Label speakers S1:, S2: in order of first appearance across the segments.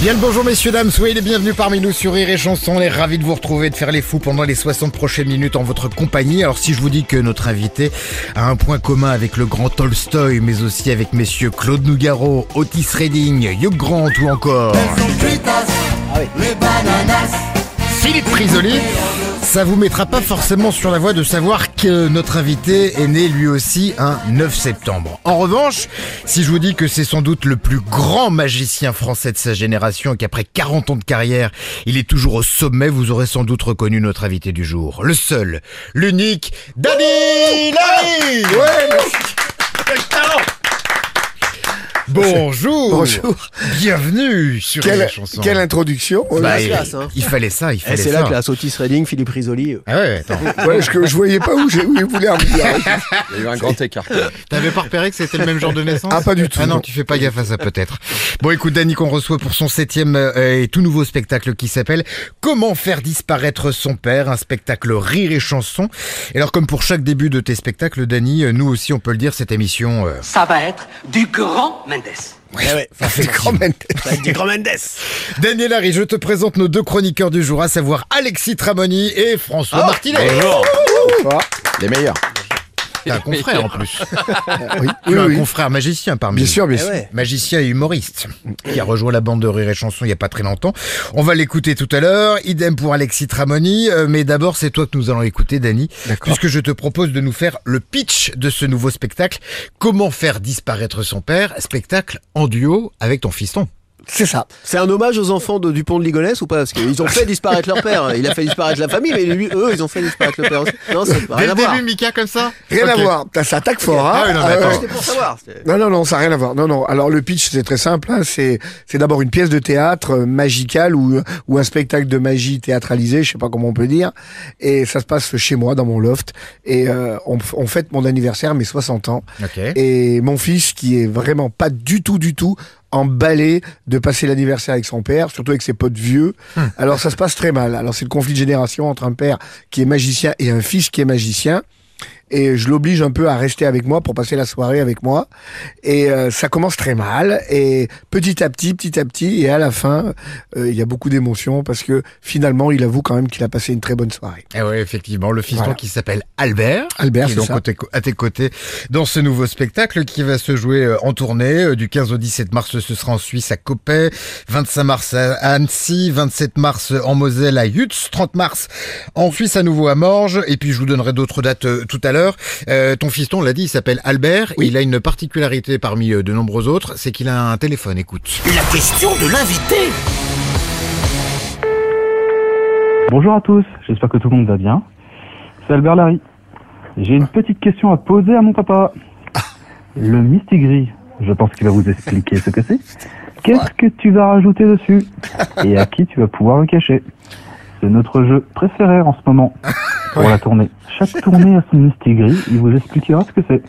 S1: Bien le bonjour messieurs dames, soyez les bienvenus parmi nous sur Rire et Chanson. On est ravis de vous retrouver, de faire les fous pendant les 60 prochaines minutes en votre compagnie. Alors si je vous dis que notre invité a un point commun avec le grand Tolstoy, mais aussi avec messieurs Claude Nougaro, Otis Redding, Hugh Grant ou encore Philippe Prisoli, ça vous mettra pas forcément sur la voie de savoir que notre invité est né lui aussi un 9 septembre. En revanche, si je vous dis que c'est sans doute le plus grand magicien français de sa génération et qu'après 40 ans de carrière, il est toujours au sommet, vous aurez sans doute reconnu notre invité du jour. Le seul, l'unique, Danny Larry Bonjour
S2: Bonjour.
S1: Bienvenue sur
S2: Quelle,
S1: la chanson.
S2: quelle introduction
S1: Bah, il,
S3: classe, hein.
S1: il fallait ça, il
S3: Eh,
S1: fallait
S3: c'est la classe, Otis Redding, Philippe Risoli.
S1: Ah ouais, attends.
S2: Ouais, je, je voyais pas où, j'ai- où il voulait en venir.
S4: Il y a eu un grand écart.
S1: T'avais pas repéré que c'était le même genre de naissance
S2: Ah, pas du tout,
S1: Ah non,
S2: non.
S1: tu fais pas gaffe à ça peut-être. Bon, écoute, Dany qu'on reçoit pour son septième euh, et tout nouveau spectacle qui s'appelle Comment faire disparaître son père, un spectacle rire et chanson. Et alors, comme pour chaque début de tes spectacles, Dany, euh, nous aussi, on peut le dire, cette émission. euh,
S5: ça va être du grand Mendes.
S3: Ouais, du grand Mendes.
S1: Daniel Harry, je te présente nos deux chroniqueurs du jour, à savoir Alexis Tramoni et François Martinet.
S4: Bonjour. Les meilleurs.
S1: Un confrère en plus.
S2: Oui,
S1: Tu
S2: oui,
S1: as un
S2: oui.
S1: confrère magicien parmi
S2: Bien
S1: nous.
S2: sûr, bien
S3: Eh
S2: sûr.
S3: ouais.
S1: magicien et humoriste, qui a rejoint la bande de Rire et Chanson il y a pas très longtemps. On va l'écouter tout à l'heure. Idem pour Alexis Tramoni. Euh, mais d'abord, c'est toi que nous allons écouter, Dany.
S2: D'accord.
S1: Puisque je te propose de nous faire le pitch de ce nouveau spectacle. Comment faire disparaître son père? Spectacle en duo avec ton fiston.
S2: C'est ça.
S3: C'est un hommage aux enfants de Dupont de Ligonnès ou pas Parce qu'ils ont fait disparaître leur père. Il a fait disparaître la famille, mais lui, eux, ils ont fait disparaître le père aussi. Non, ça n'a
S1: Dès
S3: rien
S1: le
S3: à voir.
S1: début, Mika, comme ça?
S2: Rien
S1: Ok.
S2: à voir. Ça attaque fort, hein
S1: Ah oui, non, mais attends.
S2: ouais.
S3: C'était pour savoir. c'était-
S2: Non, non, non, ça n'a rien à voir. Non, non. Alors le pitch, c'est très simple. hein. C'est, c'est d'abord une pièce de théâtre euh, magicale ou ou un spectacle de magie théâtralisé, je sais pas comment on peut dire. Et ça se passe chez moi, dans mon loft. Et euh, on, on fête mon anniversaire, mes 60 ans.
S1: Ok.
S2: Et mon fils, qui est vraiment pas du tout, du tout emballé de passer l'anniversaire avec son père, surtout avec ses potes vieux. Alors ça se passe très mal. Alors c'est le conflit de génération entre un père qui est magicien et un fils qui est magicien. Et je l'oblige un peu à rester avec moi pour passer la soirée avec moi. Et euh, ça commence très mal. Et petit à petit, petit à petit, et à la fin, euh, il y a beaucoup d'émotions parce que finalement, il avoue quand même qu'il a passé une très bonne soirée.
S1: Eh ouais, effectivement, le fiston
S2: Voilà.
S1: qui s'appelle Albert,
S2: Albert,
S1: qui est donc
S2: ça.
S1: à tes, à tes côtés dans ce nouveau spectacle qui va se jouer euh, en tournée euh, du 15 au 17 mars. Ce sera en Suisse à Coppet, 25 mars à Annecy, 27 mars en Moselle à Yutz, 30 mars en Suisse à nouveau à Morges. Et puis je vous donnerai d'autres dates euh, tout à l'heure. Euh, ton fiston, on l'a dit, il s'appelle Albert.
S2: Oui.
S1: Il a une particularité parmi euh, de nombreux autres, c'est qu'il a un téléphone. Écoute.
S6: La question de l'invité.
S7: Bonjour à tous, j'espère que tout le monde va bien. C'est Albert Larry. J'ai une petite question à poser à mon papa. Le Mistigris, je pense qu'il va vous expliquer ce que c'est. Qu'est-ce que tu vas rajouter dessus Et à qui tu vas pouvoir le cacher? C'est notre jeu préféré en ce moment pour la tournée. Chaque tournée a son Mistigris, il vous expliquera ce que c'est.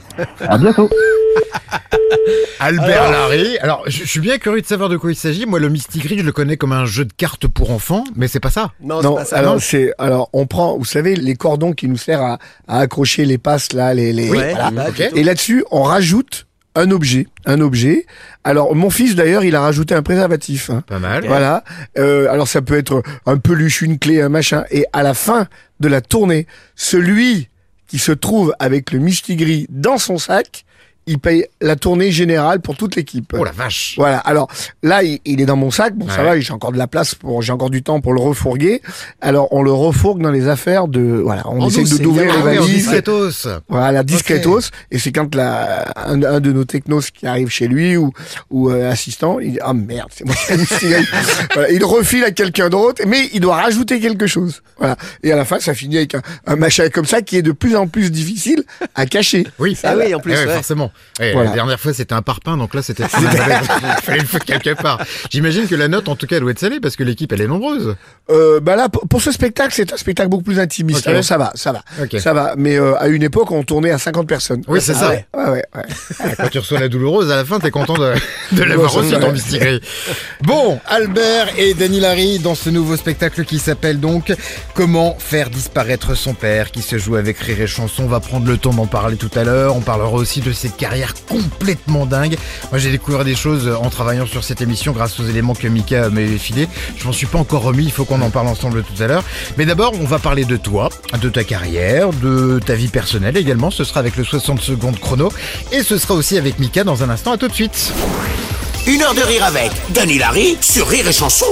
S7: À bientôt
S1: Albert Larry. Alors, je, je suis bien curieux de savoir de quoi il s'agit. Moi, le Mystigris, je le connais comme un jeu de cartes pour enfants, mais c'est pas ça.
S3: Non,
S2: Non,
S3: c'est pas ça.
S2: alors
S3: non.
S2: c'est alors on prend, vous savez, les cordons qui nous servent à, à accrocher les passes là, les, les
S3: Ouais,
S2: voilà.
S3: là.
S2: Et là-dessus, on rajoute un objet, un objet. Alors mon fils d'ailleurs, il a rajouté un préservatif. hein.
S1: Pas mal.
S2: Voilà. Euh, alors ça peut être un peluche, une clé, un machin. Et à la fin de la tournée, celui qui se trouve avec le mistigris dans son sac, il paye la tournée générale pour toute l'équipe.
S1: Oh la vache.
S2: Voilà. Alors là, il, il est dans mon sac. Bon, ça va. J'ai encore de la place pour, j'ai encore du temps pour le refourguer. Alors, on le refourgue dans les affaires de, voilà. On
S3: En
S2: essaie
S3: douce,
S2: de d'ouvrir les valises.
S1: discretos.
S2: Voilà, discretos. Et c'est quand la, un, un de nos technos qui arrive chez lui ou, ou euh, assistant, il dit, ah merde, c'est moi qui ai voilà, il refile à quelqu'un d'autre, mais il doit rajouter quelque chose. Voilà. Et à la fin, ça finit avec un, un machin comme ça qui est de plus en plus difficile à cacher.
S1: Oui,
S3: Ah oui, en plus,
S1: Eh ouais,
S3: ouais.
S1: forcément. Ouais,
S2: Voilà.
S1: La dernière fois, c'était un parpaing, donc là, c'était. Il fallait le foutre quelque part. J'imagine que la note, en tout cas, elle doit être salée parce que l'équipe, elle est nombreuse.
S2: Euh, bah là, pour, ce spectacle, c'est un spectacle beaucoup plus intimiste.
S1: Ok.
S2: Alors ça va, ça va, ça va. Mais euh, à une époque, on tournait à 50 personnes.
S1: Oui, c'est
S2: Ah
S1: ça.
S2: Ouais, ouais.
S1: Ah, Quand tu reçois la douloureuse, à la fin, t'es content de, de l'avoir reçu,
S2: ouais.
S1: ton Mistigris. Bon, Albert et Dany Larry dans ce nouveau spectacle qui s'appelle donc Comment faire disparaître son père, qui se joue avec Rire et Chanson. On va prendre le temps d'en parler tout à l'heure. On parlera aussi de cette carrière complètement dingue. Moi, j'ai découvert des choses en travaillant sur cette émission grâce aux éléments que Mika m'avait filés. Je m'en suis pas encore remis. Il faut qu'on en parle ensemble tout à l'heure. Mais d'abord, on va parler de toi, de ta carrière, de ta vie personnelle également. Ce sera avec le 60 secondes chrono. Et ce sera aussi avec Mika dans un instant. À tout de suite.
S6: Une heure de rire avec Dany Larry sur Rire et Chanson.